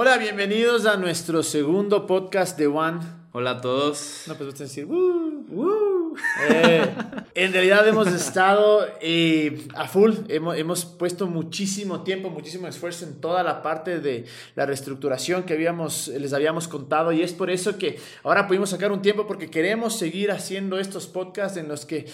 Hola, bienvenidos a nuestro segundo podcast de One. Hola a todos. No, pues vas a decir, "Woo, woo". Eh, en realidad hemos estado eh, a full, hemos, hemos puesto muchísimo tiempo, muchísimo esfuerzo en toda la parte de la reestructuración que habíamos, les habíamos contado y es por eso que ahora pudimos sacar un tiempo porque queremos seguir haciendo estos podcasts en los que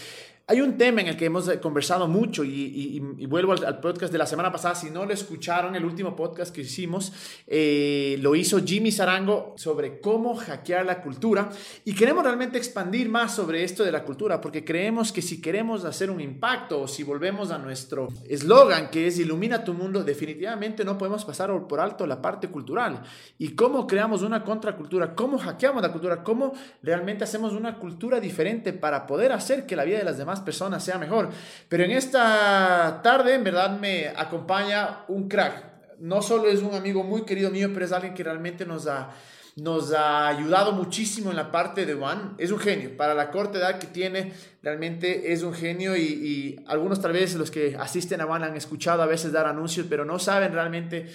hay un tema en el que hemos conversado mucho y, y- y vuelvo al, al podcast de la semana pasada. Si no lo escucharon, el último podcast que hicimos eh, lo hizo Jimmy Sarango sobre cómo hackear la cultura. Y queremos realmente expandir más sobre esto de la cultura porque creemos que si queremos hacer un impacto o si volvemos a nuestro eslogan que es Ilumina tu mundo, definitivamente no podemos pasar por alto la parte cultural. Y cómo creamos una contracultura, cómo hackeamos la cultura, cómo realmente hacemos una cultura diferente para poder hacer que la vida de las demás personas sea mejor. Pero en esta tarde, en verdad, me acompaña un crack. No solo es un amigo muy querido mío, pero es alguien que realmente nos ha, nos ha ayudado muchísimo en la parte de One. Es un genio. Para la corta edad que tiene, realmente es un genio y, algunos tal vez los que asisten a One han escuchado a veces dar anuncios, pero no saben realmente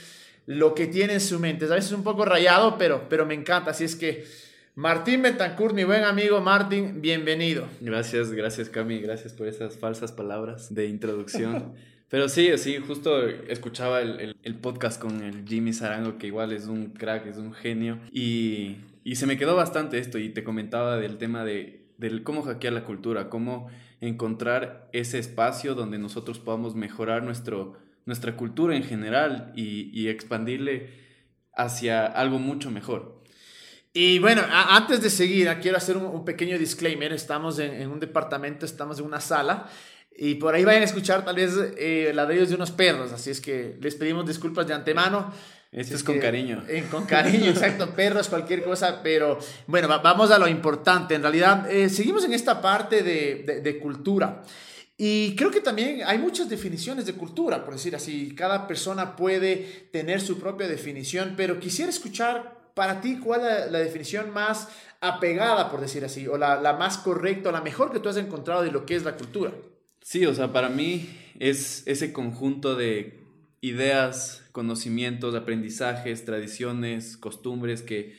lo que tiene en su mente. A veces es un poco rayado, pero, pero me encanta. Así es que Martín Betancourt, mi buen amigo Martín, bienvenido. Gracias, gracias Cami, gracias por esas falsas palabras de introducción. Pero sí, sí, justo escuchaba el, el- el podcast con el Jimmy Sarango, que igual es un crack, es un genio. Y, y se me quedó bastante esto y te comentaba del tema de del cómo hackear la cultura, cómo encontrar ese espacio donde nosotros podamos mejorar nuestro, nuestra cultura en general y, y expandirle hacia algo mucho mejor. Y bueno, a- antes de seguir, ah, quiero hacer un, un pequeño disclaimer. Estamos en, en un departamento, estamos en una sala. Y por ahí vayan a escuchar tal vez eh, ladrillos de unos perros. Así es que les pedimos disculpas de antemano. Esto es con que- cariño. eh, con cariño, exacto. Perros, cualquier cosa. Pero bueno, va- vamos a lo importante. En realidad, eh, seguimos en esta parte de, de- de cultura. Y creo que también hay muchas definiciones de cultura, por decir así. Cada persona puede tener su propia definición, pero quisiera escuchar para ti cuál es la, definición más apegada, por decir así, o la, la más correcta, o la mejor que tú has encontrado de lo que es la cultura. Sí, o sea, para mí es ese conjunto de ideas, conocimientos, aprendizajes, tradiciones, costumbres que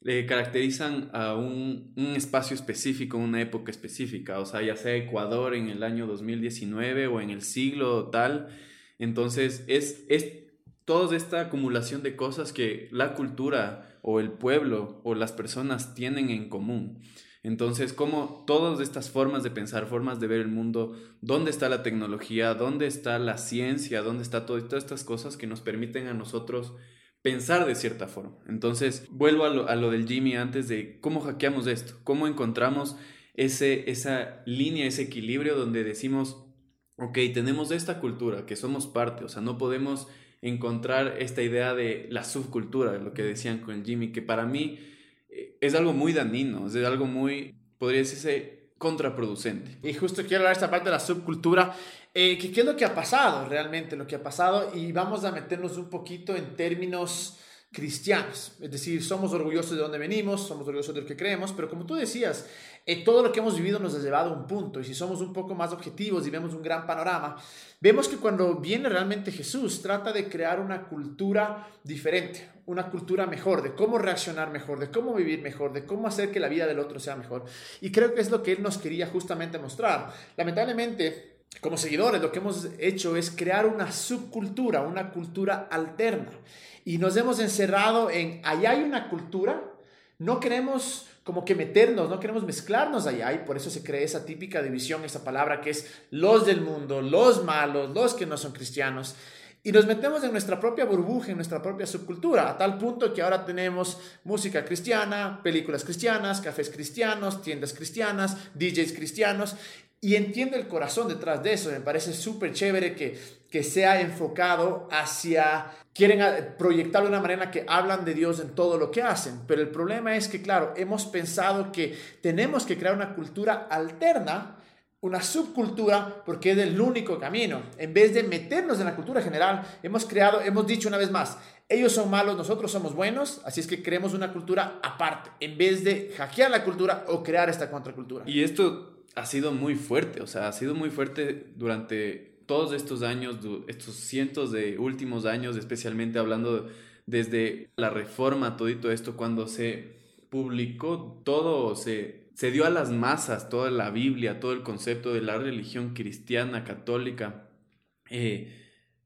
le caracterizan a un, un espacio específico, una época específica, o sea, ya sea Ecuador en el año 2019 o en el siglo tal. Entonces, es, es toda esta acumulación de cosas que la cultura o el pueblo o las personas tienen en común. Entonces, como todas estas formas de pensar, formas de ver el mundo, dónde está la tecnología, dónde está la ciencia, dónde está todo, todas estas cosas que nos permiten a nosotros pensar de cierta forma. Entonces, vuelvo a lo, a lo del Jimmy antes de cómo hackeamos esto, cómo encontramos ese, esa línea, ese equilibrio donde decimos, ok, tenemos esta cultura que somos parte, o sea, no podemos encontrar esta idea de la subcultura, lo que decían con el Jimmy, que para mí eh, es algo muy dañino, es algo muy, podría decirse, contraproducente. Y justo quiero hablar de esta parte de la subcultura, eh, que qué es lo que ha pasado realmente, lo que ha pasado, y vamos a meternos un poquito en términos cristianos, es decir, somos orgullosos de dónde venimos, somos orgullosos de lo que creemos, pero como tú decías, eh, todo lo que hemos vivido nos ha llevado a un punto, y si somos un poco más objetivos y vemos un gran panorama, vemos que cuando viene realmente Jesús, trata de crear una cultura diferente, una cultura mejor, de cómo reaccionar mejor, de cómo vivir mejor, de cómo hacer que la vida del otro sea mejor. Y creo que es lo que Él nos quería justamente mostrar. Lamentablemente, como seguidores, lo que hemos hecho es crear una subcultura, una cultura alterna. Y nos hemos encerrado en, allá hay una cultura, no queremos como que meternos, no queremos mezclarnos allá y por eso se crea esa típica división, esa palabra que es los del mundo, los malos, los que no son cristianos. Y nos metemos en nuestra propia burbuja, en nuestra propia subcultura, a tal punto que ahora tenemos música cristiana, películas cristianas, cafés cristianos, tiendas cristianas, DJs cristianos, y entiendo el corazón detrás de eso. Me parece súper chévere que, que sea enfocado hacia, quieren a- proyectarlo de una manera que hablan de Dios en todo lo que hacen. Pero el problema es que, claro, hemos pensado que tenemos que crear una cultura alterna una subcultura porque es el único camino. En vez de meternos en la cultura general, hemos creado, hemos dicho una vez más, ellos son malos, nosotros somos buenos, así es que creemos una cultura aparte, en vez de hackear la cultura o crear esta contracultura. Y esto ha sido muy fuerte, o sea, ha sido muy fuerte durante todos estos años, estos cientos de últimos años, especialmente hablando desde la reforma, todito esto, cuando se publicó todo, se, se dio a las masas toda la Biblia, todo el concepto de la religión cristiana, católica, eh,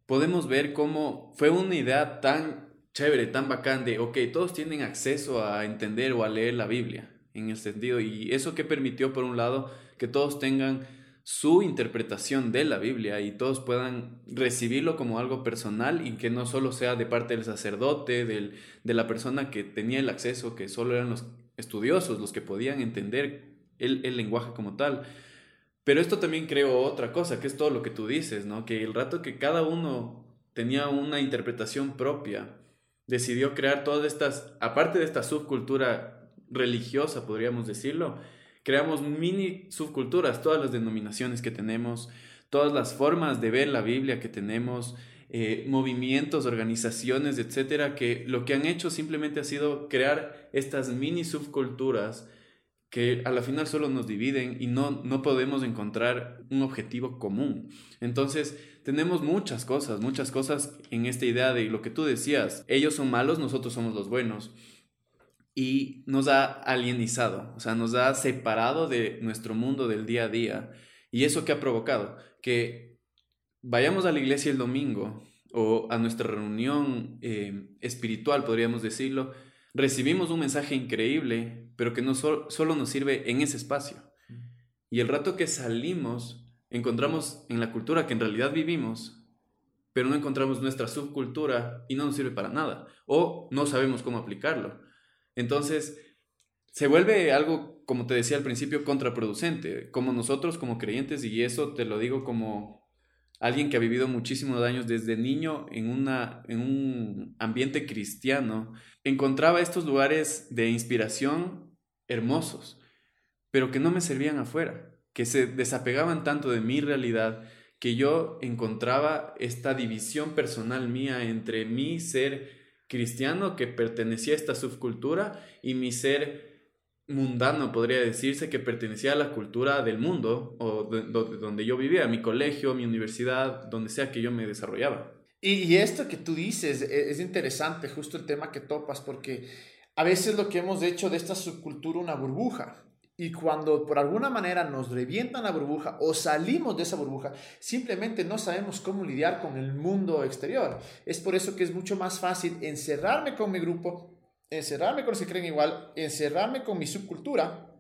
podemos ver cómo fue una idea tan chévere, tan bacán de, ok, todos tienen acceso a entender o a leer la Biblia, en el sentido, y eso que permitió, por un lado, que todos tengan su interpretación de la Biblia y todos puedan recibirlo como algo personal y que no solo sea de parte del sacerdote, del, de la persona que tenía el acceso, que solo eran los estudiosos los que podían entender el, el lenguaje como tal. Pero esto también creó otra cosa, que es todo lo que tú dices, ¿no? Que el rato que cada uno tenía una interpretación propia, decidió crear todas estas, aparte de esta subcultura religiosa, podríamos decirlo, creamos mini subculturas, todas las denominaciones que tenemos, todas las formas de ver la Biblia que tenemos, eh, movimientos, organizaciones, etcétera, que lo que han hecho simplemente ha sido crear estas mini subculturas que a la final solo nos dividen y no, no podemos encontrar un objetivo común. Entonces, tenemos muchas cosas, muchas cosas en esta idea de lo que tú decías, ellos son malos, nosotros somos los buenos. Y nos ha alienizado, o sea, nos ha separado de nuestro mundo del día a día. ¿Y eso qué ha provocado? Que vayamos a la iglesia el domingo o a nuestra reunión eh, espiritual, podríamos decirlo, recibimos un mensaje increíble, pero que no solo nos sirve en ese espacio. Y el rato que salimos, encontramos en la cultura que en realidad vivimos, pero no encontramos nuestra subcultura y no nos sirve para nada, o no sabemos cómo aplicarlo. Entonces, se vuelve algo, como te decía al principio, contraproducente, como nosotros como creyentes, y eso te lo digo como alguien que ha vivido muchísimos años desde niño en, una, en un ambiente cristiano, encontraba estos lugares de inspiración hermosos, pero que no me servían afuera, que se desapegaban tanto de mi realidad que yo encontraba esta división personal mía entre mi ser cristiano que pertenecía a esta subcultura y mi ser mundano, podría decirse, que pertenecía a la cultura del mundo o de, donde yo vivía, mi colegio, mi universidad, donde sea que yo me desarrollaba. Y, esto que tú dices es, es interesante, justo el tema que topas, porque a veces lo que hemos hecho de esta subcultura una burbuja. Y cuando por alguna manera nos revientan la burbuja o salimos de esa burbuja, simplemente no sabemos cómo lidiar con el mundo exterior. Es por eso que es mucho más fácil encerrarme con mi grupo, encerrarme con los que creen igual, encerrarme con mi subcultura,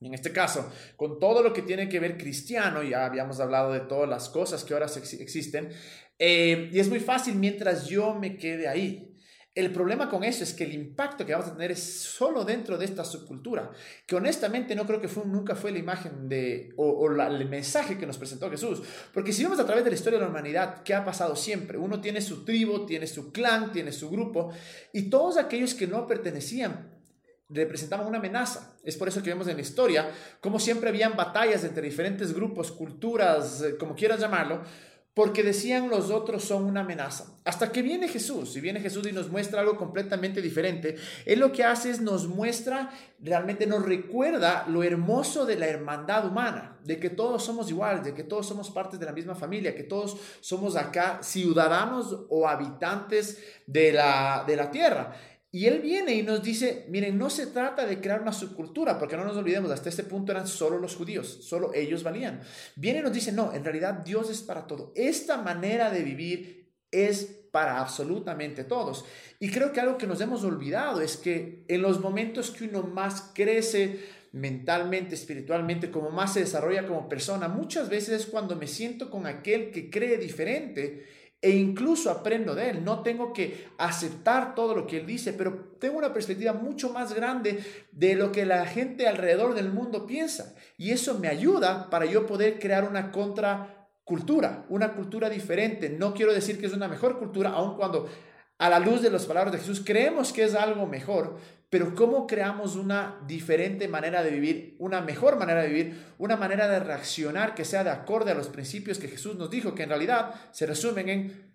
en este caso, con todo lo que tiene que ver cristiano, ya habíamos hablado de todas las cosas que ahora existen, eh, y es muy fácil mientras yo me quede ahí. El problema con eso es que el impacto que vamos a tener es solo dentro de esta subcultura, que honestamente no creo que nunca fue la imagen de, o, el mensaje que nos presentó Jesús. Porque si vemos a través de la historia de la humanidad, ¿qué ha pasado siempre? Uno tiene su tribu, tiene su clan, tiene su grupo, y todos aquellos que no pertenecían representaban una amenaza. Es por eso que vemos en la historia como siempre habían batallas entre diferentes grupos, culturas, eh, como quieras llamarlo, porque decían los otros son una amenaza. Hasta que viene Jesús, y viene Jesús y nos muestra algo completamente diferente, Él lo que hace es nos muestra, realmente nos recuerda lo hermoso de la hermandad humana, de que todos somos iguales, de que todos somos partes de la misma familia, que todos somos acá ciudadanos o habitantes de la, de la tierra. Y él viene y nos dice, miren, no se trata de crear una subcultura, porque no nos olvidemos, hasta este punto eran solo los judíos, solo ellos valían. Viene y nos dice, no, en realidad Dios es para todo. Esta manera de vivir es para absolutamente todos. Y creo que algo que nos hemos olvidado es que en los momentos que uno más crece mentalmente, espiritualmente, como más se desarrolla como persona, muchas veces es cuando me siento con aquel que cree diferente e incluso aprendo de él. No tengo que aceptar todo lo que él dice, pero tengo una perspectiva mucho más grande de lo que la gente alrededor del mundo piensa. Y eso me ayuda para yo poder crear una contracultura, una cultura diferente. No quiero decir que es una mejor cultura, aun cuando a la luz de las palabras de Jesús creemos que es algo mejor, pero cómo creamos una diferente manera de vivir, una mejor manera de vivir, una manera de reaccionar que sea de acorde a los principios que Jesús nos dijo, que en realidad se resumen en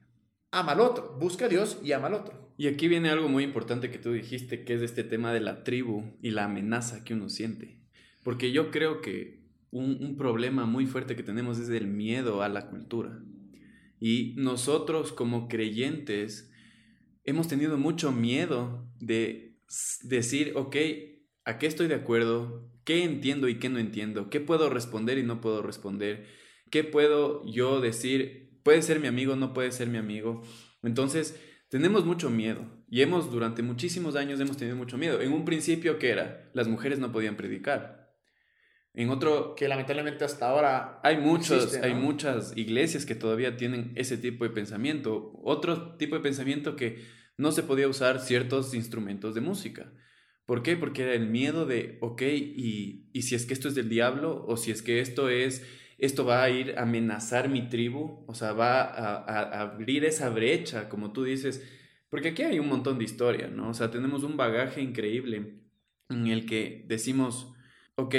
ama al otro, busca a Dios y ama al otro. Y aquí viene algo muy importante que tú dijiste, que es este tema de la tribu y la amenaza que uno siente. Porque yo creo que un, un problema muy fuerte que tenemos es el miedo a la cultura. Y nosotros como creyentes hemos tenido mucho miedo de decir, ok, ¿a qué estoy de acuerdo? ¿Qué entiendo y qué no entiendo? ¿Qué puedo responder y no puedo responder? ¿Qué puedo yo decir? ¿Puede ser mi amigo? ¿No puede ser mi amigo? Entonces, tenemos mucho miedo y hemos durante muchísimos años hemos tenido mucho miedo. En un principio, ¿qué era? Las mujeres no podían predicar. En otro... Que lamentablemente hasta ahora... Hay, muchos, hay muchas iglesias que todavía tienen ese tipo de pensamiento. Otro tipo de pensamiento que no se podía usar ciertos instrumentos de música. ¿Por qué? Porque era el miedo de, ok, y, y si es que esto es del diablo, o si es que esto es, esto va a ir a amenazar mi tribu, o sea, va a, a, abrir esa brecha, como tú dices, porque aquí hay un montón de historia, ¿no? O sea, tenemos un bagaje increíble en el que decimos, ok,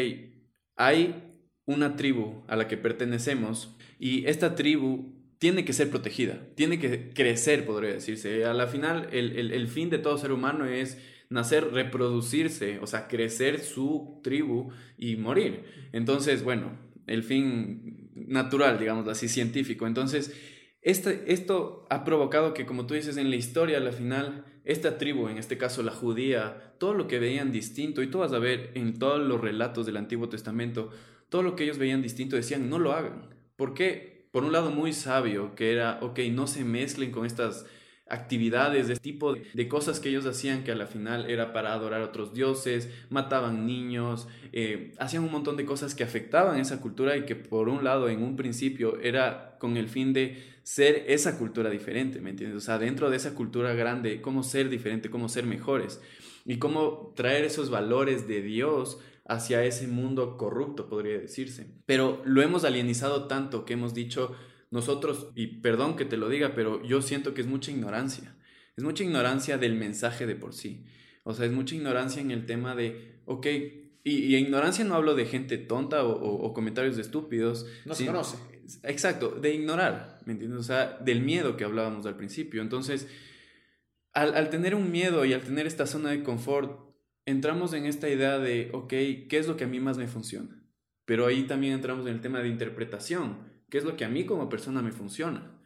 hay una tribu a la que pertenecemos y esta tribu tiene que ser protegida, tiene que crecer, podría decirse. A la final, el, el, el fin de todo ser humano es nacer, reproducirse, o sea, crecer su tribu y morir. Entonces, bueno, el fin natural, digamos así, científico. Entonces, este, esto ha provocado que, como tú dices, en la historia, a la final, esta tribu, en este caso la judía, todo lo que veían distinto, y tú vas a ver en todos los relatos del Antiguo Testamento, todo lo que ellos veían distinto decían, no lo hagan. ¿Por qué? Por un lado muy sabio, que era, ok, no se mezclen con estas actividades, de este tipo de cosas que ellos hacían que a la final era para adorar a otros dioses, mataban niños, eh, hacían un montón de cosas que afectaban esa cultura y que por un lado en un principio era con el fin de ser esa cultura diferente, ¿me entiendes? O sea, dentro de esa cultura grande, cómo ser diferente, cómo ser mejores y cómo traer esos valores de Dios hacia ese mundo corrupto, podría decirse. Pero lo hemos alienizado tanto que hemos dicho, nosotros, y perdón que te lo diga, pero yo siento que es mucha ignorancia. Es mucha ignorancia del mensaje de por sí. O sea, es mucha ignorancia en el tema de, ok, y, ignorancia no hablo de gente tonta o, comentarios de estúpidos. No se conoce. Exacto, de ignorar, ¿me entiendes? O sea, del miedo que hablábamos al principio. Entonces, al, al tener un miedo y al tener esta zona de confort, entramos en esta idea de, ok, ¿qué es lo que a mí más me funciona? Pero ahí también entramos en el tema de interpretación qué es lo que a mí como persona me funciona.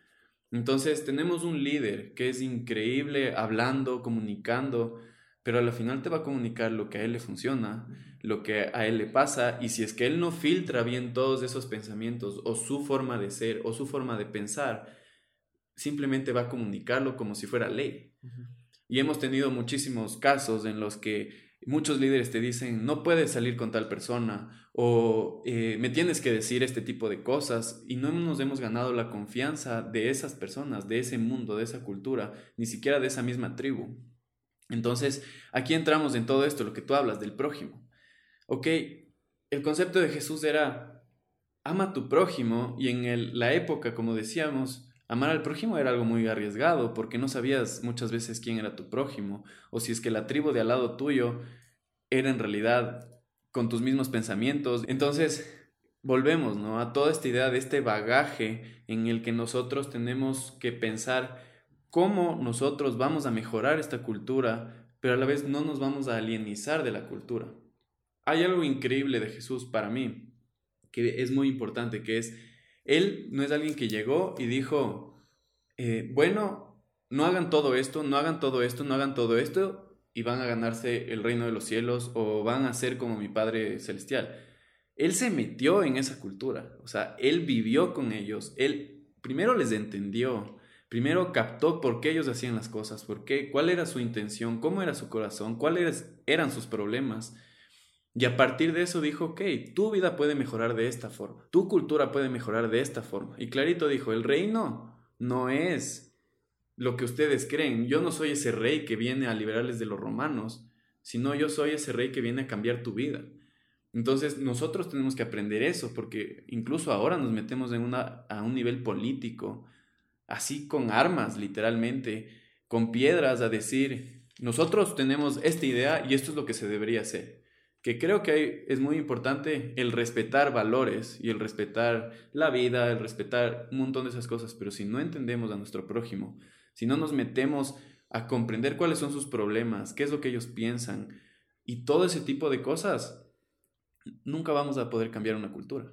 Entonces tenemos un líder que es increíble hablando, comunicando, pero al final te va a comunicar lo que a él le funciona, lo que a él le pasa, y si es que él no filtra bien todos esos pensamientos o su forma de ser o su forma de pensar, simplemente va a comunicarlo como si fuera ley. Y hemos tenido muchísimos casos en los que Muchos líderes te dicen, no puedes salir con tal persona o eh, me tienes que decir este tipo de cosas y no nos hemos ganado la confianza de esas personas, de ese mundo, de esa cultura, ni siquiera de esa misma tribu. Entonces, aquí entramos en todo esto, lo que tú hablas del prójimo. Ok, el concepto de Jesús era, ama a tu prójimo y en la época, como decíamos, Amar al prójimo era algo muy arriesgado porque no sabías muchas veces quién era tu prójimo o si es que la tribu de al lado tuyo era en realidad con tus mismos pensamientos. Entonces, volvemos ¿no? a toda esta idea de este bagaje en el que nosotros tenemos que pensar cómo nosotros vamos a mejorar esta cultura, pero a la vez no nos vamos a alienizar de la cultura. Hay algo increíble de Jesús para mí, que es muy importante, que es él no es alguien que llegó y dijo, eh, bueno, no hagan todo esto, no hagan todo esto, no hagan todo esto y van a ganarse el reino de los cielos o van a ser como mi Padre Celestial. Él se metió en esa cultura, o sea, él vivió con ellos, él primero les entendió, primero captó por qué ellos hacían las cosas, por qué, cuál era su intención, cómo era su corazón, cuáles eran sus problemas y a partir de eso dijo, ok, tu vida puede mejorar de esta forma, tu cultura puede mejorar de esta forma. Y clarito dijo, el reino no es lo que ustedes creen. Yo no soy ese rey que viene a liberarles de los romanos, sino yo soy ese rey que viene a cambiar tu vida. Entonces nosotros tenemos que aprender eso, porque incluso ahora nos metemos en una, a un nivel político, así con armas, literalmente, con piedras, a decir, nosotros tenemos esta idea y esto es lo que se debería hacer que creo que es muy importante el respetar valores y el respetar la vida, el respetar un montón de esas cosas, pero si no entendemos a nuestro prójimo, si no nos metemos a comprender cuáles son sus problemas, qué es lo que ellos piensan y todo ese tipo de cosas, nunca vamos a poder cambiar una cultura.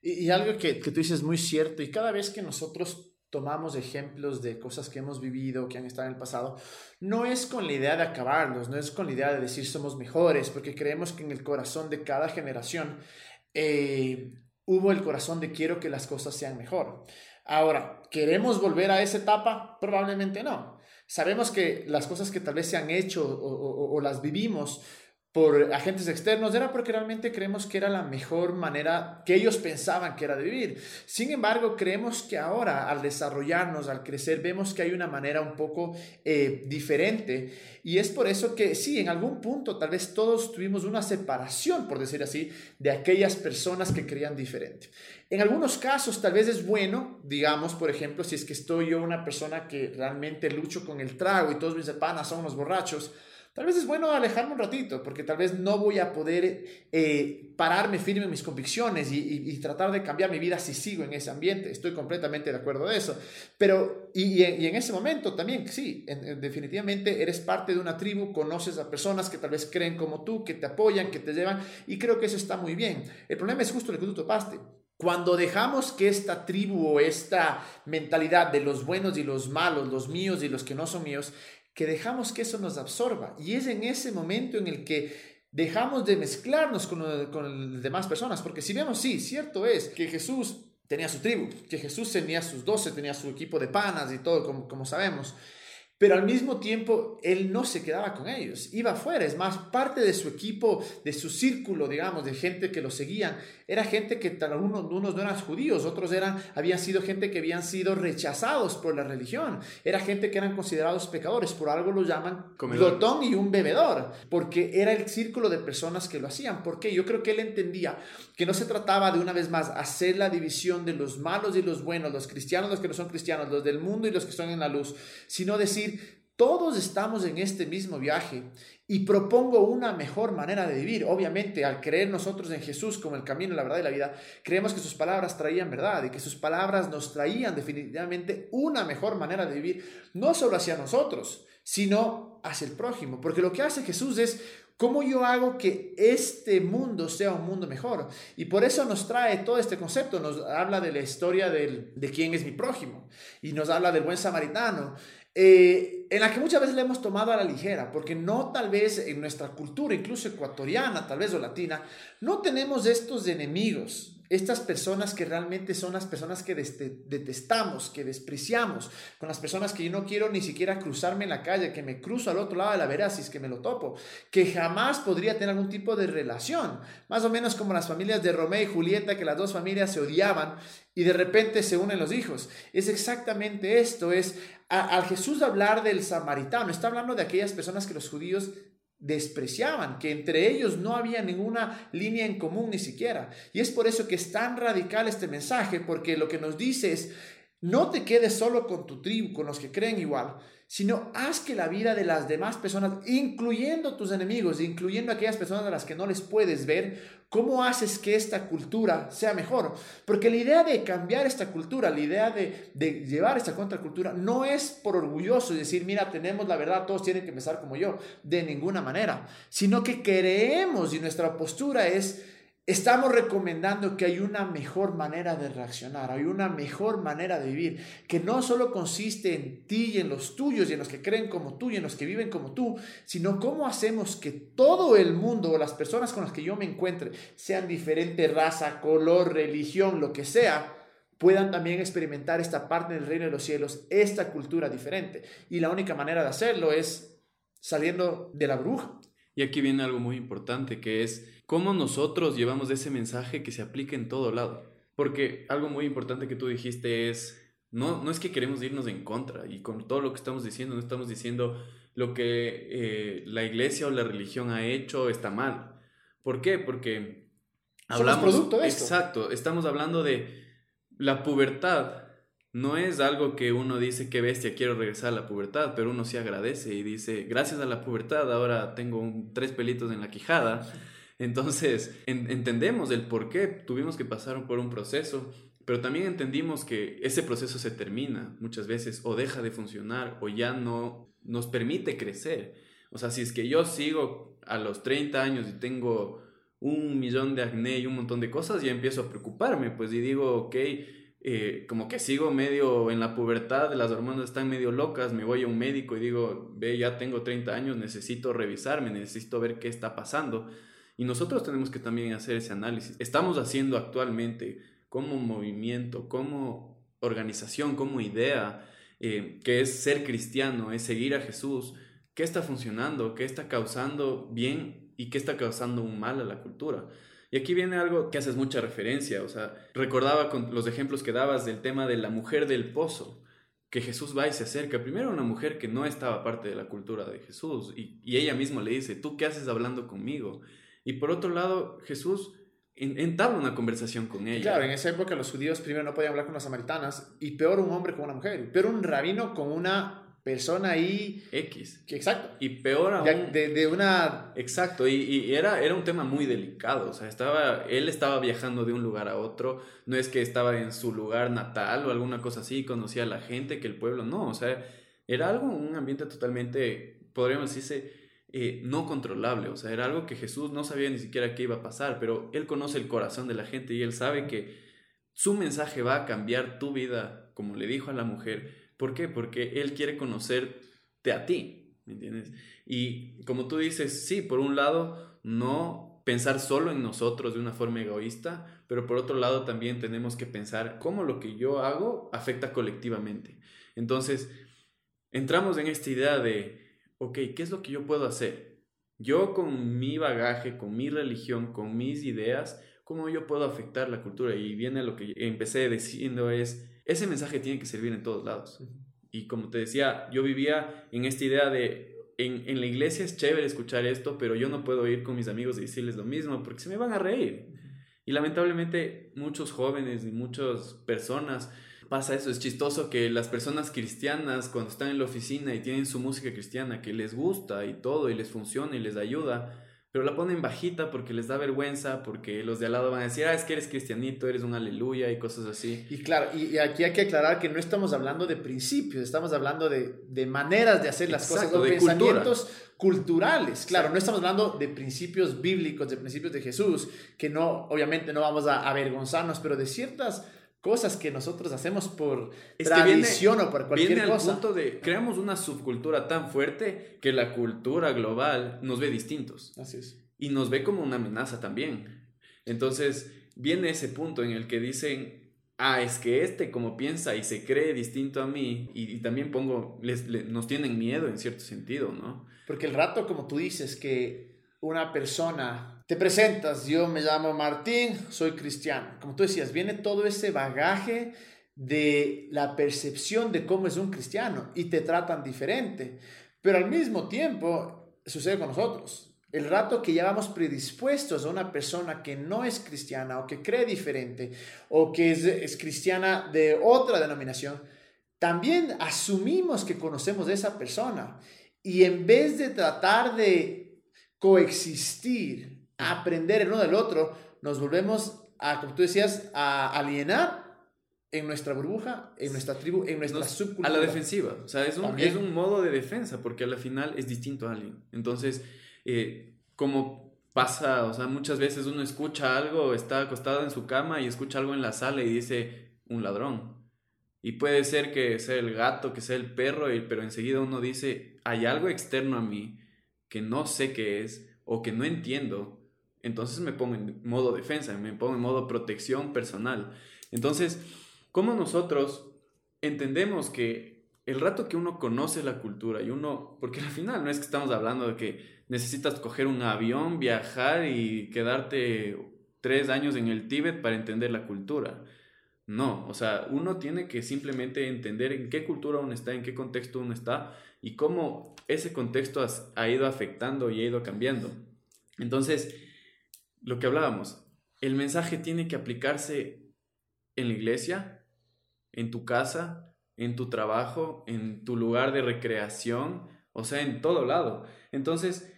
Y, algo que, que, tú dices muy cierto, y cada vez que nosotros tomamos ejemplos de cosas que hemos vivido, que han estado en el pasado, no es con la idea de acabarlos, no es con la idea de decir somos mejores, porque creemos que en el corazón de cada generación eh, hubo el corazón de quiero que las cosas sean mejor. Ahora, ¿queremos volver a esa etapa? Probablemente no. Sabemos que las cosas que tal vez se han hecho o las vivimos por agentes externos, era porque realmente creemos que era la mejor manera que ellos pensaban que era de vivir. Sin embargo, creemos que ahora, al desarrollarnos, al crecer, vemos que hay una manera un poco eh, diferente. Y es por eso que sí, en algún punto tal vez todos tuvimos una separación, por decir así, de aquellas personas que creían diferente. En algunos casos tal vez es bueno, digamos, por ejemplo, si es que estoy yo una persona que realmente lucho con el trago y todos mis panas son unos borrachos, Tal vez es bueno alejarme un ratito, porque tal vez no voy a poder eh, pararme firme en mis convicciones y, tratar de cambiar mi vida si sigo en ese ambiente. Estoy completamente de acuerdo de eso. Pero, y, en ese momento también, sí, definitivamente eres parte de una tribu, conoces a personas que tal vez creen como tú, que te apoyan, que te llevan, y creo que eso está muy bien. El problema es justo lo que tú topaste. Cuando dejamos que esta tribu o esta mentalidad de los buenos y los malos, los míos y los que no son míos, que dejamos que eso nos absorba. Y es en ese momento en el que dejamos de mezclarnos con, con las demás personas. Porque si vemos, sí, cierto es que Jesús tenía su tribu, que Jesús tenía sus doce, tenía su equipo de panas y todo, como, como sabemos. Pero al mismo tiempo, él no se quedaba con ellos, iba afuera. Es más, parte de su equipo, de su círculo, digamos, de gente que lo seguían, era gente que tal unos, no eran judíos, otros eran, habían sido gente que habían sido rechazados por la religión. Era gente que eran considerados pecadores, por algo lo llaman glotón y un bebedor, porque era el círculo de personas que lo hacían. porque Yo creo que él entendía que no se trataba de una vez más hacer la división de los malos y los buenos, los cristianos, los que no son cristianos, los del mundo y los que están en la luz, sino decir, todos estamos en este mismo viaje y propongo una mejor manera de vivir. Obviamente, al creer nosotros en Jesús como el camino, la verdad y la vida, creemos que sus palabras traían verdad y que sus palabras nos traían definitivamente una mejor manera de vivir, no solo hacia nosotros, sino hacia el prójimo. Porque lo que hace Jesús es ¿Cómo yo hago que este mundo sea un mundo mejor? Y por eso nos trae todo este concepto, nos habla de la historia de quién es mi prójimo y nos habla del buen samaritano eh, en la que muchas veces le hemos tomado a la ligera, porque no tal vez en nuestra cultura, incluso ecuatoriana, tal vez o latina, no tenemos estos enemigos, estas personas que realmente son las personas que detestamos, que despreciamos, con las personas que yo no quiero ni siquiera cruzarme en la calle, que me cruzo al otro lado de la vereda si es que me lo topo, que jamás podría tener algún tipo de relación, más o menos como las familias de Romeo y Julieta, que las dos familias se odiaban y de repente se unen los hijos. Es exactamente esto, es al Jesús hablar del samaritano, está hablando de aquellas personas que los judíos despreciaban, que entre ellos no había ninguna línea en común ni siquiera. Y es por eso que es tan radical este mensaje, porque lo que nos dice es, no te quedes solo con tu tribu, con los que creen igual, sino haz que la vida de las demás personas, incluyendo tus enemigos, incluyendo aquellas personas a las que no les puedes ver, ¿Cómo haces que esta cultura sea mejor? Porque la idea de cambiar esta cultura, la idea de, de llevar esta contracultura, no es por orgulloso y decir, mira, tenemos la verdad, todos tienen que empezar como yo, de ninguna manera, sino que creemos y nuestra postura es Estamos recomendando que hay una mejor manera de reaccionar, hay una mejor manera de vivir, que no solo consiste en ti y en los tuyos y en los que creen como tú y en los que viven como tú, sino cómo hacemos que todo el mundo o las personas con las que yo me encuentre, sean diferente raza, color, religión, lo que sea, puedan también experimentar esta parte del reino de los cielos, esta cultura diferente. Y la única manera de hacerlo es saliendo de la bruja. Y aquí viene algo muy importante que es cómo nosotros llevamos ese mensaje que se aplica en todo lado. Porque algo muy importante que tú dijiste es, no, no es que queremos irnos en contra y con todo lo que estamos diciendo, no estamos diciendo lo que eh, la iglesia o la religión ha hecho está mal. ¿Por qué? Porque hablamos... producto de esto. Exacto, estamos hablando de la pubertad. No es algo que uno dice, qué bestia, quiero regresar a la pubertad, pero uno sí agradece y dice, gracias a la pubertad ahora tengo tres pelitos en la quijada entonces, entendemos el por qué tuvimos que pasar por un proceso, pero también entendimos que ese proceso se termina muchas veces o deja de funcionar o ya no nos permite crecer. O sea, si es que yo sigo a los 30 años y tengo un millón de acné y un montón de cosas, ya empiezo a preocuparme, pues y digo, ok, eh, como que sigo medio en la pubertad, las hormonas están medio locas, me voy a un médico y digo, ve, ya tengo 30 años, necesito revisarme, necesito ver qué está pasando. Y nosotros tenemos que también hacer ese análisis. Estamos haciendo actualmente como movimiento, como organización, como idea, eh, que es ser cristiano, es seguir a Jesús, qué está funcionando, qué está causando bien y qué está causando un mal a la cultura. Y aquí viene algo que haces mucha referencia, o sea, recordaba con los ejemplos que dabas del tema de la mujer del pozo, que Jesús va y se acerca. Primero una mujer que no estaba parte de la cultura de Jesús y, ella misma le dice, ¿tú qué haces hablando conmigo? Y por otro lado, Jesús entabla una conversación con ella. Claro, en esa época los judíos primero no podían hablar con las samaritanas y peor un hombre con una mujer, pero un rabino con una persona ahí... X. Que, exacto. Y peor aún... De, de una... Exacto, y, y, era, era un tema muy delicado, o sea, estaba, él estaba viajando de un lugar a otro, no es que estaba en su lugar natal o alguna cosa así, conocía a la gente, que el pueblo, no, o sea, era algo, un ambiente totalmente, podríamos decirse, eh, no controlable, o sea, era algo que Jesús no sabía ni siquiera qué iba a pasar, pero él conoce el corazón de la gente y él sabe que su mensaje va a cambiar tu vida, como le dijo a la mujer, ¿Por qué? Porque Él quiere conocerte a ti, ¿me entiendes? Y como tú dices, sí, por un lado, no pensar solo en nosotros de una forma egoísta, pero por otro lado también tenemos que pensar cómo lo que yo hago afecta colectivamente. Entonces, entramos en esta idea de, ok, ¿qué es lo que yo puedo hacer? Yo con mi bagaje, con mi religión, con mis ideas, ¿cómo yo puedo afectar la cultura? Y viene lo que empecé diciendo es, ese mensaje tiene que servir en todos lados. Y como te decía, yo vivía en esta idea de, en, en, la iglesia es chévere escuchar esto, pero yo no puedo ir con mis amigos y decirles lo mismo porque se me van a reír. Y lamentablemente muchos jóvenes y muchas personas pasa eso, es chistoso que las personas cristianas cuando están en la oficina y tienen su música cristiana que les gusta y todo y les funciona y les ayuda, pero la ponen bajita porque les da vergüenza, porque los de al lado van a decir, ah, es que eres cristianito, eres un aleluya y cosas así. Y claro, y, aquí hay que aclarar que no estamos hablando de principios, estamos hablando de, de maneras de hacer las cosas, de pensamientos culturales. Claro, no estamos hablando de principios bíblicos, de principios de Jesús, que no, obviamente no vamos a avergonzarnos, pero de ciertas cosas que nosotros hacemos por tradición o por cualquier viene cosa. Al punto de creamos una subcultura tan fuerte que la cultura global nos ve distintos. Así es. Y nos ve como una amenaza también. Entonces, viene ese punto en el que dicen, ah, es que este como piensa y se cree distinto a mí, y, también pongo, les, nos tienen miedo en cierto sentido, ¿no? Porque el rato, como tú dices, que una persona te presentas, yo me llamo Martín, soy cristiano. Como tú decías, viene todo ese bagaje de la percepción de cómo es un cristiano y te tratan diferente. Pero al mismo tiempo sucede con nosotros. El rato que ya vamos predispuestos a una persona que no es cristiana o que cree diferente o que es, es cristiana de otra denominación, también asumimos que conocemos a esa persona. Y en vez de tratar de coexistir, aprender el uno del otro, nos volvemos a, como tú decías, a alienar en nuestra burbuja, en nuestra tribu, en nuestra subcultura. A la defensiva. O sea, es un, es un modo de defensa porque al final es distinto a alguien. Entonces, eh, como pasa, o sea, muchas veces uno escucha algo, está acostado en su cama y escucha algo en la sala y dice un ladrón. Y puede ser que sea el gato, que sea el perro, pero enseguida uno dice, hay algo externo a mí que no sé qué es o que no entiendo entonces me pongo en modo defensa, me pongo en modo protección personal. Entonces, ¿cómo nosotros entendemos que el rato que uno conoce la cultura y uno, porque al final no es que estamos hablando de que necesitas coger un avión, viajar y quedarte tres años en el Tíbet para entender la cultura. No, o sea, uno tiene que simplemente entender en qué cultura uno está, en qué contexto uno está y cómo ese contexto ha ido afectando y ha ido cambiando. Entonces, lo que hablábamos, el mensaje tiene que aplicarse en la iglesia, en tu casa, en tu trabajo, en tu lugar de recreación, o sea, en todo lado. Entonces,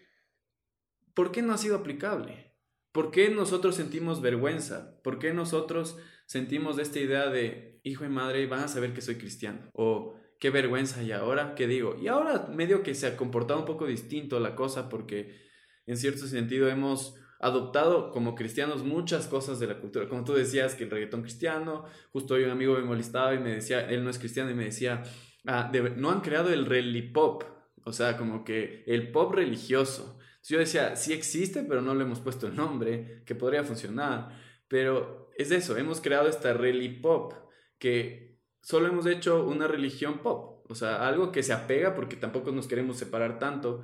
¿por qué no ha sido aplicable? ¿Por qué nosotros sentimos vergüenza? ¿Por qué nosotros sentimos esta idea de hijo y madre van a saber que soy cristiano? O qué vergüenza y ahora, ¿qué digo? Y ahora medio que se ha comportado un poco distinto la cosa porque en cierto sentido hemos adoptado como cristianos muchas cosas de la cultura. Como tú decías, que el reggaetón cristiano, justo hoy un amigo me molestaba y me decía, él no es cristiano, y me decía, ah, no han creado el rally pop, o sea, como que el pop religioso. yo decía, sí existe, pero no le hemos puesto el nombre, que podría funcionar. Pero es eso, hemos creado esta rally pop, que solo hemos hecho una religión pop. O sea, algo que se apega porque tampoco nos queremos separar tanto,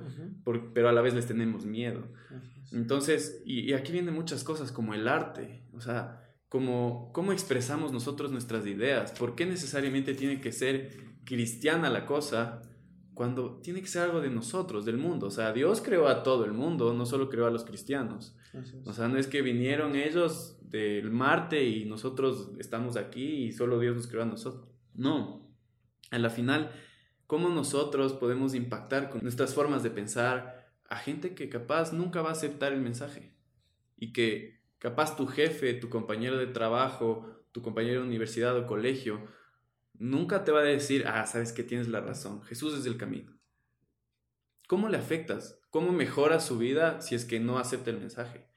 pero a la vez les tenemos miedo. Entonces, y, aquí vienen muchas cosas como el arte, o sea, como cómo expresamos nosotros nuestras ideas, por qué necesariamente tiene que ser cristiana la cosa cuando tiene que ser algo de nosotros, del mundo. O sea, Dios creó a todo el mundo, no solo creó a los cristianos. O sea, no es que vinieron ellos del Marte y nosotros estamos aquí y solo Dios nos creó a nosotros. No. A la final, ¿cómo nosotros podemos impactar con nuestras formas de pensar, a gente que capaz nunca va a aceptar el mensaje y que capaz tu jefe, tu compañero de trabajo, tu compañero de universidad o colegio, nunca te va a decir, ah, sabes que tienes la razón, Jesús es el camino. ¿Cómo le afectas? ¿Cómo mejora su vida si es que no acepta el mensaje?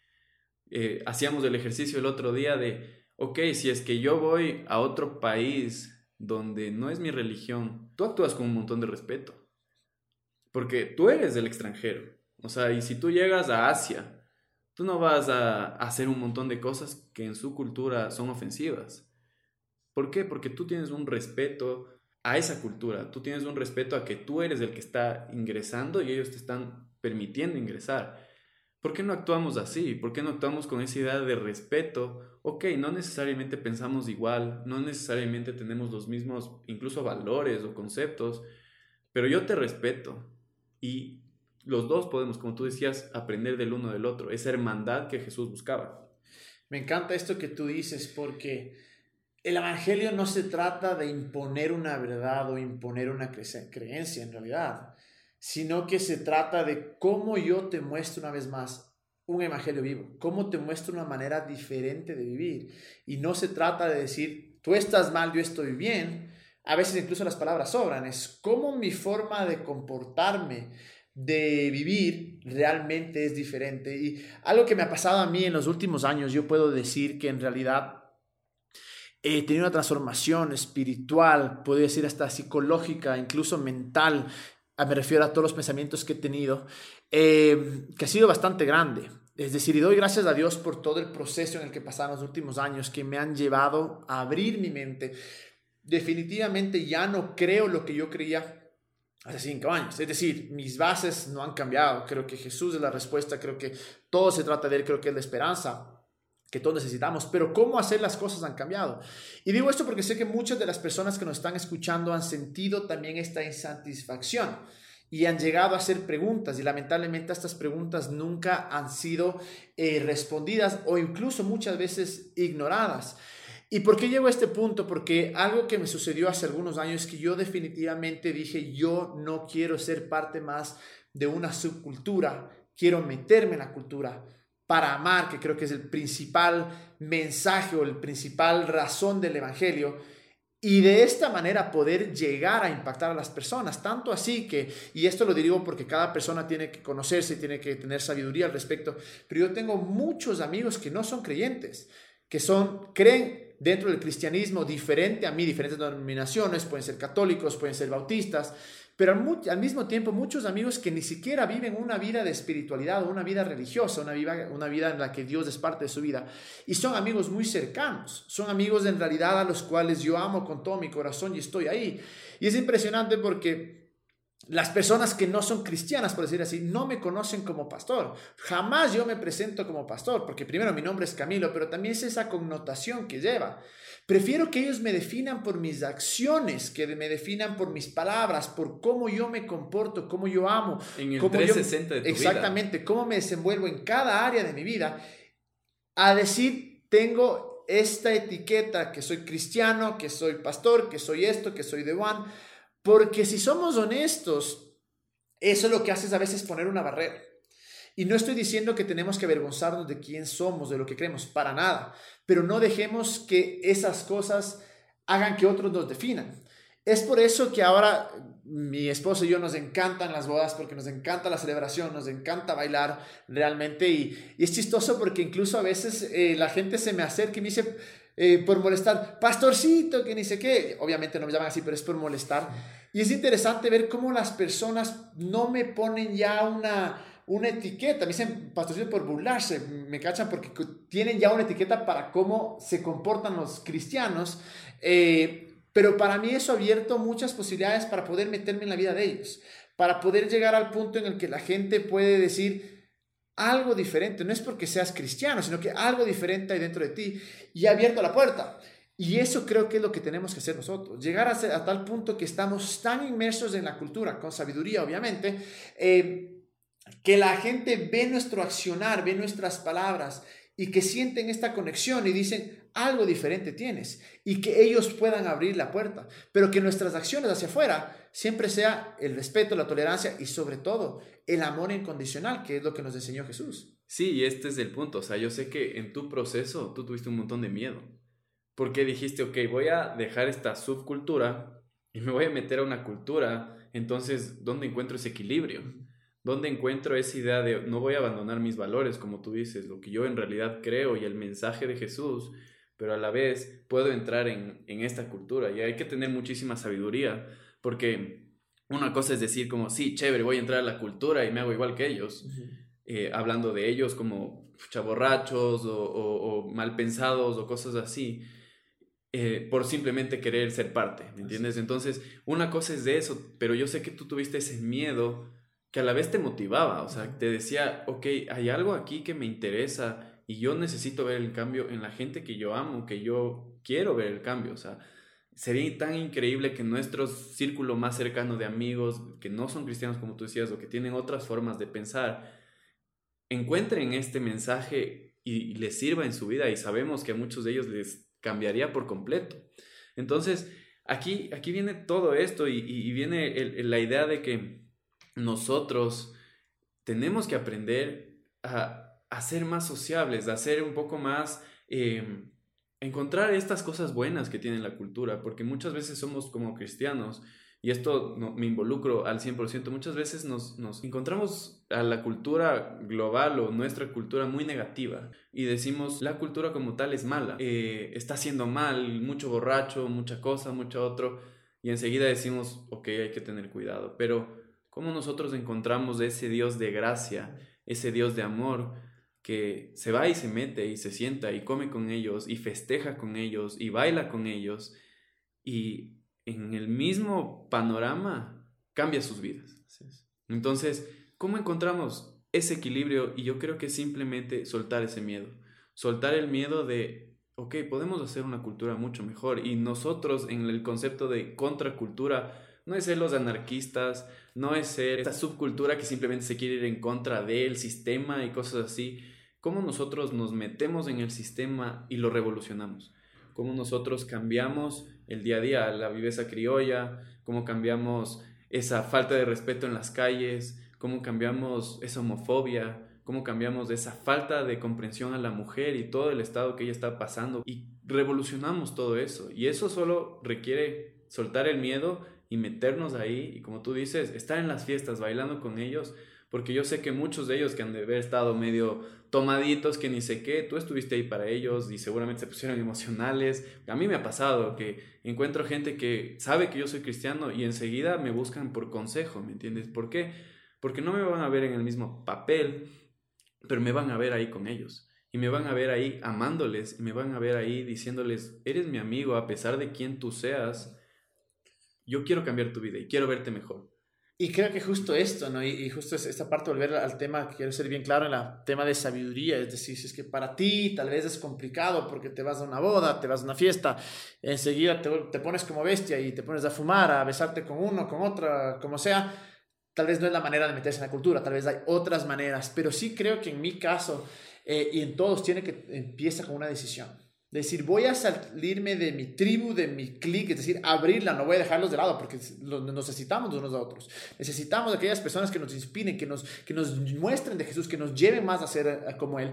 Eh, hacíamos el ejercicio el otro día de, ok, si es que yo voy a otro país donde no es mi religión, tú actúas con un montón de respeto, porque tú eres del extranjero, o sea, y si tú llegas a Asia, tú no vas a hacer un montón de cosas que en su cultura son ofensivas. ¿Por qué? Porque tú tienes un respeto a esa cultura, tú tienes un respeto a que tú eres el que está ingresando y ellos te están permitiendo ingresar. ¿Por qué no actuamos así? ¿Por qué no actuamos con esa idea de respeto? Ok, no necesariamente pensamos igual, no necesariamente tenemos los mismos, incluso valores o conceptos, pero yo te respeto y los dos podemos, como tú decías, aprender del uno del otro, esa hermandad que Jesús buscaba. Me encanta esto que tú dices porque el Evangelio no se trata de imponer una verdad o imponer una creencia en realidad, sino que se trata de cómo yo te muestro una vez más un Evangelio vivo, cómo te muestro una manera diferente de vivir. Y no se trata de decir, tú estás mal, yo estoy bien. A veces incluso las palabras sobran, es cómo mi forma de comportarme, de vivir realmente es diferente. Y algo que me ha pasado a mí en los últimos años, yo puedo decir que en realidad he tenido una transformación espiritual, puedo decir hasta psicológica, incluso mental, ah, me refiero a todos los pensamientos que he tenido, eh, que ha sido bastante grande. Es decir, y doy gracias a Dios por todo el proceso en el que pasaron los últimos años que me han llevado a abrir mi mente. Definitivamente ya no creo lo que yo creía hace cinco años. Es decir, mis bases no han cambiado. Creo que Jesús es la respuesta, creo que todo se trata de Él, creo que es la esperanza que todos necesitamos, pero cómo hacer las cosas han cambiado. Y digo esto porque sé que muchas de las personas que nos están escuchando han sentido también esta insatisfacción y han llegado a hacer preguntas y lamentablemente estas preguntas nunca han sido eh, respondidas o incluso muchas veces ignoradas. ¿Y por qué llego a este punto? Porque algo que me sucedió hace algunos años es que yo definitivamente dije, yo no quiero ser parte más de una subcultura, quiero meterme en la cultura para amar, que creo que es el principal mensaje o el principal razón del Evangelio, y de esta manera poder llegar a impactar a las personas, tanto así que, y esto lo digo porque cada persona tiene que conocerse, tiene que tener sabiduría al respecto, pero yo tengo muchos amigos que no son creyentes, que son, creen dentro del cristianismo diferente a mí, diferentes denominaciones, pueden ser católicos, pueden ser bautistas, pero al, mismo tiempo muchos amigos que ni siquiera viven una vida de espiritualidad o una vida religiosa, una vida, una vida en la que Dios es parte de su vida. Y son amigos muy cercanos, son amigos en realidad a los cuales yo amo con todo mi corazón y estoy ahí. Y es impresionante porque las personas que no son cristianas, por decir así, no me conocen como pastor. Jamás yo me presento como pastor, porque primero mi nombre es Camilo, pero también es esa connotación que lleva. Prefiero que ellos me definan por mis acciones, que me definan por mis palabras, por cómo yo me comporto, cómo yo amo. En el cómo 360 de tu Exactamente, cómo me desenvuelvo en cada área de mi vida, a decir, tengo esta etiqueta, que soy cristiano, que soy pastor, que soy esto, que soy de Juan porque si somos honestos, eso lo que hace es a veces poner una barrera. Y no estoy diciendo que tenemos que avergonzarnos de quién somos, de lo que creemos, para nada. Pero no dejemos que esas cosas hagan que otros nos definan. Es por eso que ahora mi esposo y yo nos encantan las bodas porque nos encanta la celebración, nos encanta bailar realmente y, es chistoso porque incluso a veces eh, la gente se me acerca y me dice eh, por molestar, pastorcito, que ni sé qué, obviamente no me llaman así, pero es por molestar. Y es interesante ver cómo las personas no me ponen ya una, una etiqueta, me dicen pastorcito por burlarse, me cachan porque tienen ya una etiqueta para cómo se comportan los cristianos. Eh, pero para mí eso ha abierto muchas posibilidades para poder meterme en la vida de ellos, para poder llegar al punto en el que la gente puede decir algo diferente. No es porque seas cristiano, sino que algo diferente hay dentro de ti y ha abierto la puerta. Y eso creo que es lo que tenemos que hacer nosotros, llegar a, ser, a tal punto que estamos tan inmersos en la cultura, con sabiduría obviamente, eh, que la gente ve nuestro accionar, ve nuestras palabras y que sienten esta conexión y dicen, algo diferente tienes y que ellos puedan abrir la puerta, pero que nuestras acciones hacia afuera siempre sea el respeto, la tolerancia y sobre todo el amor incondicional, que es lo que nos enseñó Jesús. Sí, y este es el punto, o sea, yo sé que en tu proceso tú tuviste un montón de miedo, porque dijiste, ok, voy a dejar esta subcultura y me voy a meter a una cultura, entonces, ¿dónde encuentro ese equilibrio? ¿Dónde encuentro esa idea de no voy a abandonar mis valores, como tú dices, lo que yo en realidad creo y el mensaje de Jesús? pero a la vez puedo entrar en, esta cultura y hay que tener muchísima sabiduría, porque una cosa es decir como, sí, chévere, voy a entrar a la cultura y me hago igual que ellos, eh, hablando de ellos como chaborrachos o, mal pensados o cosas así. Eh, por simplemente querer ser parte, ¿me entiendes? Entonces, una cosa es de eso, pero yo sé que tú tuviste ese miedo que a la vez te motivaba, o sea, te decía, ok, hay algo aquí que me interesa, y yo necesito ver el cambio en la gente que yo amo, que yo quiero ver el cambio. O sea, sería tan increíble que nuestro círculo más cercano de amigos, que no son cristianos como tú decías, o que tienen otras formas de pensar, encuentren este mensaje y les sirva en su vida. Y sabemos que a muchos de ellos les cambiaría por completo. Entonces, aquí, aquí viene todo esto y, viene la idea de que nosotros tenemos que aprender a a ser más sociables, a ser un poco más... Em, encontrar estas cosas buenas que tiene la cultura, porque muchas veces somos como cristianos, y esto no, me involucro al 100%, muchas veces nos, encontramos a la cultura global o nuestra cultura muy negativa y decimos la cultura como tal es mala, eh, está haciendo mal, mucho borracho, mucha cosa, mucho otro, y enseguida decimos, ok, hay que tener cuidado, pero ¿cómo nosotros encontramos ese Dios de gracia, ese Dios de amor? que se va y se mete y se sienta y come con ellos y festeja con ellos y baila con ellos y en el mismo panorama cambia sus vidas. Entonces, ¿cómo encontramos ese equilibrio? Y yo creo que simplemente soltar ese miedo, soltar el miedo de, ok, podemos hacer una cultura mucho mejor y nosotros en el concepto de contracultura, no es ser los anarquistas, no es ser esta subcultura que simplemente se quiere ir en contra del sistema y cosas así, cómo nosotros nos metemos en el sistema y lo revolucionamos, cómo nosotros cambiamos el día a día, la viveza criolla, cómo cambiamos esa falta de respeto en las calles, cómo cambiamos esa homofobia, cómo cambiamos esa falta de comprensión a la mujer y todo el estado que ella está pasando y revolucionamos todo eso. Y eso solo requiere soltar el miedo y meternos ahí y como tú dices, estar en las fiestas bailando con ellos, porque yo sé que muchos de ellos que han de haber estado medio tomaditos, que ni sé qué, tú estuviste ahí para ellos y seguramente se pusieron emocionales. A mí me ha pasado que encuentro gente que sabe que yo soy cristiano y enseguida me buscan por consejo, ¿me entiendes? ¿Por qué? Porque no me van a ver en el mismo papel, pero me van a ver ahí con ellos. Y me van a ver ahí amándoles, y me van a ver ahí diciéndoles, eres mi amigo a pesar de quien tú seas, yo quiero cambiar tu vida y quiero verte mejor. Y creo que justo esto, ¿no? Y, justo esta parte, volver al tema, quiero ser bien claro en el tema de sabiduría, es decir, si es que para ti tal vez es complicado porque te vas a una boda, te vas a una fiesta, enseguida te, te pones como bestia y te pones a fumar, a besarte con uno, con otra, como sea, tal vez no es la manera de meterse en la cultura, tal vez hay otras maneras, pero sí creo que en mi caso eh, y en todos tiene que empieza con una decisión decir, voy a salirme de mi tribu, de mi clic, es decir, abrirla, no voy a dejarlos de lado porque nos necesitamos de unos a otros. Necesitamos de aquellas personas que nos inspiren, que nos, que nos muestren de Jesús, que nos lleven más a ser eh, como Él.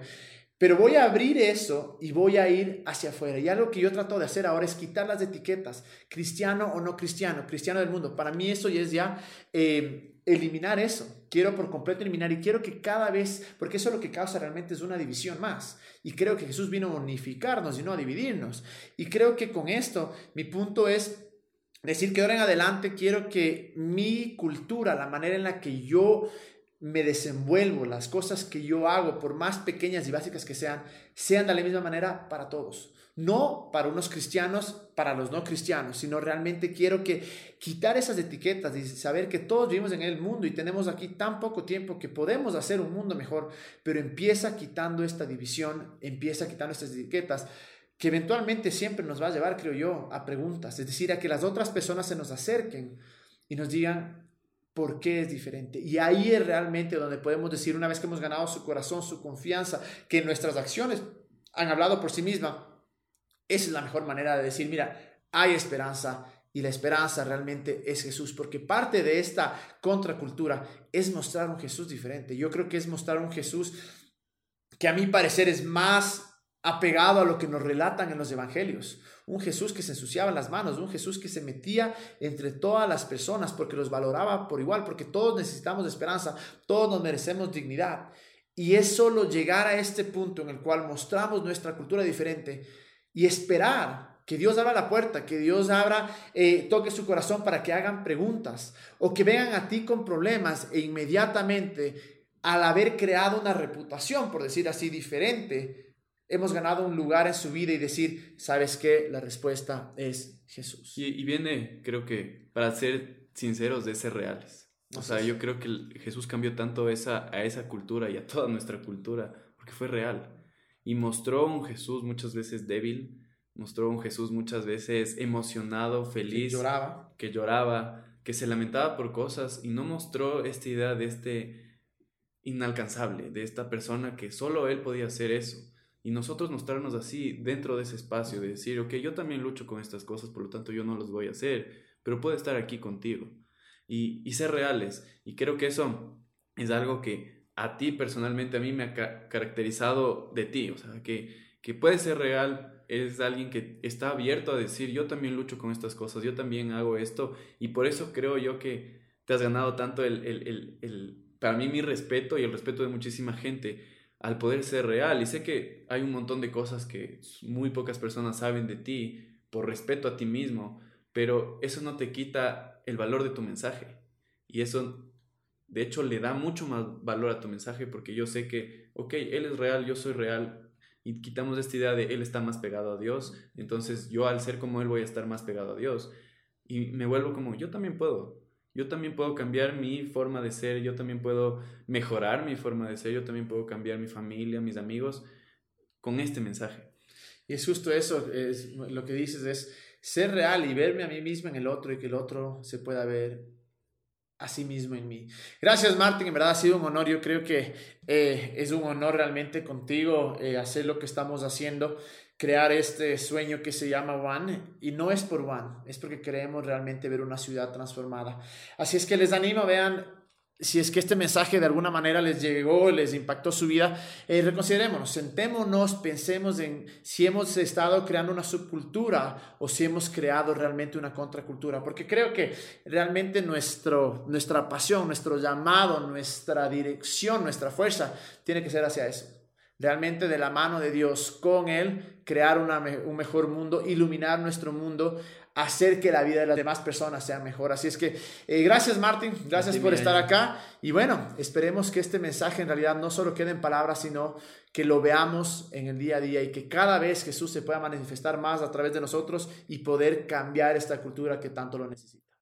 Pero voy a abrir eso y voy a ir hacia afuera. Y algo que yo trato de hacer ahora es quitar las etiquetas, cristiano o no cristiano, cristiano del mundo. Para mí eso ya es ya eh, eliminar eso. Quiero por completo eliminar y quiero que cada vez, porque eso lo que causa realmente es una división más. Y creo que Jesús vino a unificarnos y no a dividirnos. Y creo que con esto mi punto es decir que ahora en adelante quiero que mi cultura, la manera en la que yo me desenvuelvo, las cosas que yo hago, por más pequeñas y básicas que sean, sean de la misma manera para todos. No para unos cristianos, para los no cristianos, sino realmente quiero que quitar esas etiquetas y saber que todos vivimos en el mundo y tenemos aquí tan poco tiempo que podemos hacer un mundo mejor, pero empieza quitando esta división, empieza quitando estas etiquetas que eventualmente siempre nos va a llevar, creo yo, a preguntas, es decir, a que las otras personas se nos acerquen y nos digan, por qué es diferente. Y ahí es realmente donde podemos decir, una vez que hemos ganado su corazón, su confianza, que nuestras acciones han hablado por sí mismas, esa es la mejor manera de decir, mira, hay esperanza y la esperanza realmente es Jesús, porque parte de esta contracultura es mostrar un Jesús diferente. Yo creo que es mostrar un Jesús que a mi parecer es más apegado a lo que nos relatan en los evangelios. Un Jesús que se ensuciaba las manos, un Jesús que se metía entre todas las personas porque los valoraba por igual, porque todos necesitamos esperanza, todos nos merecemos dignidad. Y es solo llegar a este punto en el cual mostramos nuestra cultura diferente y esperar que Dios abra la puerta, que Dios abra, eh, toque su corazón para que hagan preguntas o que vengan a ti con problemas e inmediatamente al haber creado una reputación, por decir así, diferente, hemos ganado un lugar en su vida y decir, ¿sabes qué? La respuesta es Jesús. Y, viene, creo que, para ser sinceros, de ser reales. O sea, yo creo que Jesús cambió tanto esa, a esa cultura y a toda nuestra cultura, porque fue real. Y mostró un Jesús muchas veces débil, mostró un Jesús muchas veces emocionado, feliz. Que lloraba. Que lloraba, que se lamentaba por cosas y no mostró esta idea de este inalcanzable, de esta persona que solo él podía hacer eso y nosotros mostrarnos así dentro de ese espacio, de decir, ok, yo también lucho con estas cosas, por lo tanto yo no los voy a hacer, pero puedo estar aquí contigo. Y, y ser reales. Y creo que eso es algo que a ti personalmente, a mí me ha caracterizado de ti. O sea, que, que puede ser real, es alguien que está abierto a decir, yo también lucho con estas cosas, yo también hago esto. Y por eso creo yo que te has ganado tanto el, el, el, para mí mi respeto y el respeto de muchísima gente al poder ser real. Y sé que hay un montón de cosas que muy pocas personas saben de ti por respeto a ti mismo, pero eso no te quita el valor de tu mensaje. Y eso, de hecho, le da mucho más valor a tu mensaje porque yo sé que, ok, él es real, yo soy real. Y quitamos esta idea de él está más pegado a Dios, entonces yo al ser como él voy a estar más pegado a Dios. Y me vuelvo como, yo también puedo. Yo también puedo cambiar mi forma de ser, yo también puedo mejorar mi forma de ser, yo también puedo cambiar mi familia, mis amigos con este mensaje. Y es justo eso, es, lo que dices es ser real y verme a mí mismo en el otro y que el otro se pueda ver a sí mismo en mí. Gracias Martín, en verdad ha sido un honor, yo creo que eh, es un honor realmente contigo eh, hacer lo que estamos haciendo crear este sueño que se llama One y no es por One, es porque queremos realmente ver una ciudad transformada. Así es que les animo, vean si es que este mensaje de alguna manera les llegó, les impactó su vida, eh, reconsiderémonos, sentémonos, pensemos en si hemos estado creando una subcultura o si hemos creado realmente una contracultura, porque creo que realmente nuestro, nuestra pasión, nuestro llamado, nuestra dirección, nuestra fuerza tiene que ser hacia eso. Realmente de la mano de Dios, con Él, crear un mejor mundo, iluminar nuestro mundo, hacer que la vida de las demás personas sea mejor. Así es que eh, gracias Martín, gracias por estar acá y bueno, esperemos que este mensaje en realidad no solo quede en palabras, sino que lo veamos en el día a día y que cada vez Jesús se pueda manifestar más a través de nosotros y poder cambiar esta cultura que tanto lo necesita.